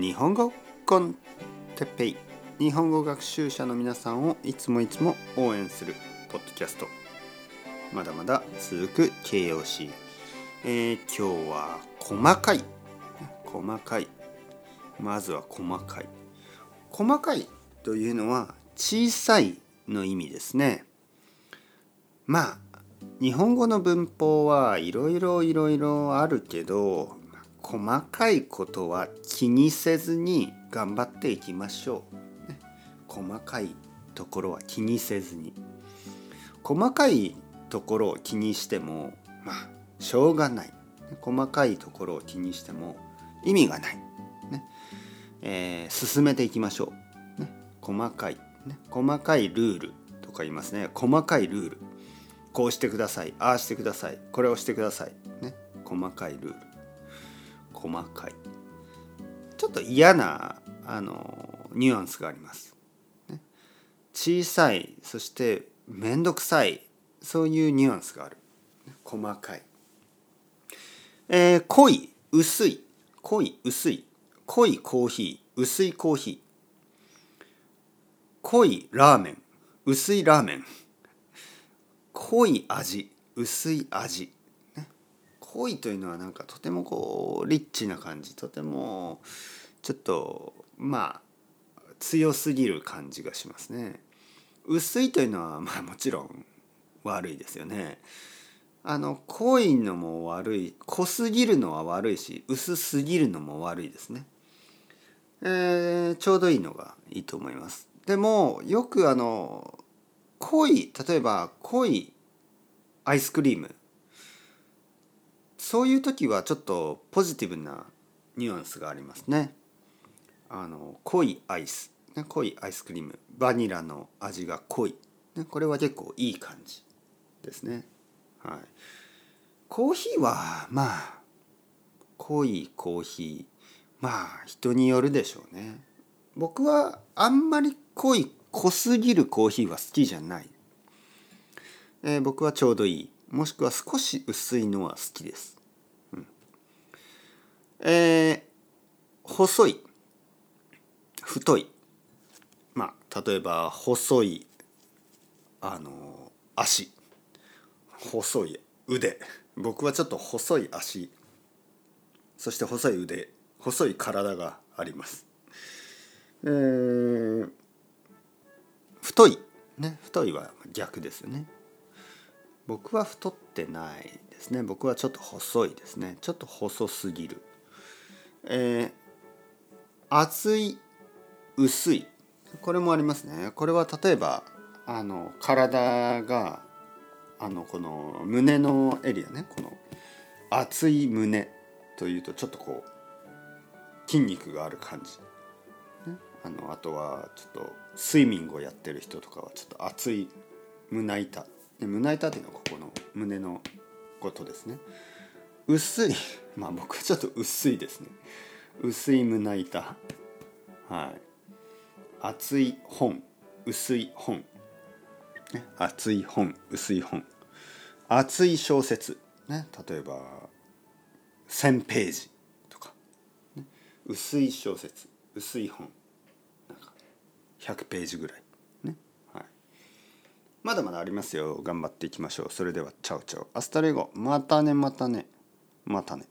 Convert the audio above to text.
日本語コンテッペイ。日本語学習者の皆さんをいつもいつも応援するポッドキャスト。まだまだ続く KOC、えー、今日は細かい。細かい。まずは細かい。細かいというのは小さいの意味ですね。まあ日本語の文法はいろいろいろいろあるけど細かいことは気にせずに頑張っていきましょう。ね細かいところは気にせずに。細かいところを気にしてもまあしょうがない。細かいところを気にしても意味がない。ねえー、進めていきましょう。ね、細かい、ね。細かいルールとか言いますね。細かいルール。こうしてくださいああしてくださいこれをしてくださいね細かいルール細かい。ちょっと嫌なあのニュアンスがあります、ね、小さいそして面倒くさいそういうニュアンスがある。細かい、えー、濃い薄い。濃い薄い。濃いコーヒー。薄いコーヒー。濃いラーメン。薄いラーメン。濃い味。薄い味、濃いというのはなんかとてもこうリッチな感じとてもちょっとまあ強すぎる感じがしますね。薄いというのはまあもちろん悪いですよね。あの濃いのも悪い濃すぎるのは悪いし薄すぎるのも悪いですね。えー、ちょうどいいのがいいと思います。でもよくあの濃い例えば濃いアイスクリームそういう時はちょっとポジティブなニュアンスがありますね。あの濃いアイス、ね、濃いアイスクリームバニラの味が濃い、ね、これは結構いい感じですね。はい、コーヒーはまあ濃いコーヒーまあ人によるでしょうね。僕はあんまり濃い濃すぎるコーヒーは好きじゃない。えー、僕はちょうどいいもしくは少し薄いのは好きです。えー、細い太い。まあ例えば細いあの足。細い腕。僕はちょっと細い足。そして細い腕。細い体があります。えー、太い。ね太いは逆ですよね。僕は太ってないですね。僕はちょっと細いですね。ちょっと細すぎる。えー、厚い薄い。これもありますね。これは例えばあの体があのこの胸のエリアね。この厚い胸というとちょっとこう筋肉がある感じ。あのあとはちょっとスイミングをやってる人とかはちょっと厚い胸板。で胸板っていうのはここの胸のことですね。薄い。まあ僕はちょっと薄いですね。薄い胸板。はい。厚い本。薄い本、厚い本。薄い本。厚い小説。ね。例えば1,000ページとか、ね、薄い小説。薄い本。なんか100ページぐらい。まだまだありますよ。頑張っていきましょう。それでは Ciao ciao。 Hasta luego。またねまたね。またね。